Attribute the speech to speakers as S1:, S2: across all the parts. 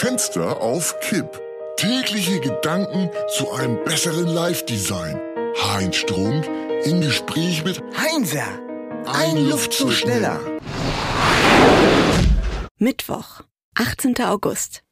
S1: Fenster auf Kipp. Tägliche Gedanken zu einem besseren Live-Design. Heinz Strunk im Gespräch mit
S2: Heinzer, ein, Luftzug schneller.
S3: Mittwoch, 18. August.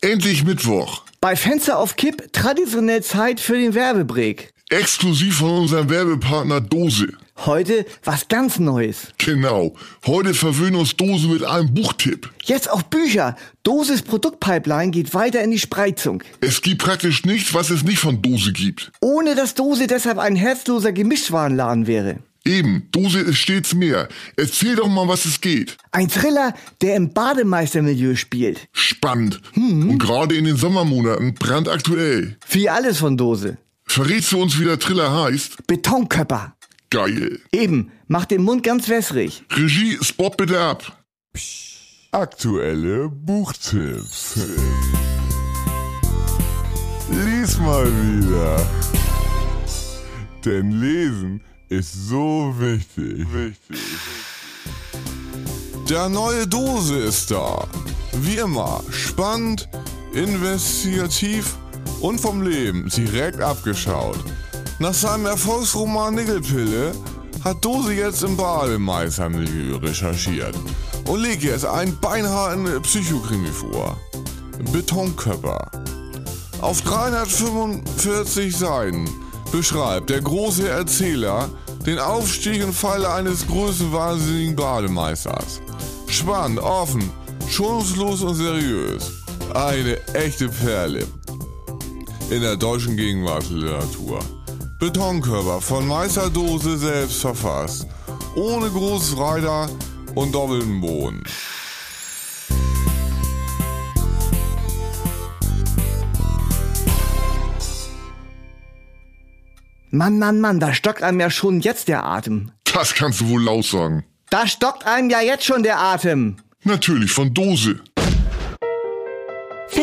S1: Endlich Mittwoch.
S2: Bei Fenster auf Kipp traditionell Zeit für den Werbebreak.
S1: Exklusiv von unserem Werbepartner Dose.
S2: Heute was ganz Neues.
S1: Genau. Heute verwöhnen uns Dose mit einem Buchtipp.
S2: Jetzt auch Bücher. Doses Produktpipeline geht weiter in die Spreizung.
S1: Es gibt praktisch nichts, was es nicht von Dose gibt.
S2: Ohne dass Dose deshalb ein herzloser Gemischtwarenladen wäre.
S1: Eben, Dose ist stets mehr. Erzähl doch mal, was es geht.
S2: Ein Thriller, der im Bademeistermilieu spielt.
S1: Spannend. Und gerade in den Sommermonaten brandaktuell.
S2: Wie alles von Dose.
S1: Verrätst du uns, wie der Thriller heißt?
S2: Betonköpper.
S1: Geil.
S2: Eben, macht den Mund ganz wässrig.
S1: Regie, Spot bitte ab.
S4: Aktuelle Buchtipps. Lies mal wieder. Denn Lesen ist so wichtig. Wichtig. Der neue Dose ist da. Wie immer, spannend, investigativ und vom Leben direkt abgeschaut. Nach seinem Erfolgsroman Nickelpille hat Dose jetzt im Bademeistermilieu recherchiert und legt jetzt einen beinharten Psychokrimi vor. Betonköpfer. Auf 345 Seiten beschreibt der große Erzähler den Aufstieg und Fall eines größenwahnsinnigen Bademeisters. Spannend, offen, schonungslos und seriös. Eine echte Perle in der deutschen Gegenwartsliteratur. Betonkörper von Meisterdose selbst verfasst. Ohne Großreiter und doppelten Boden.
S2: Mann, Mann, Mann, da stockt einem ja schon jetzt der Atem.
S1: Das kannst du wohl laut sagen.
S2: Da stockt einem ja jetzt schon der Atem.
S1: Natürlich von Dose.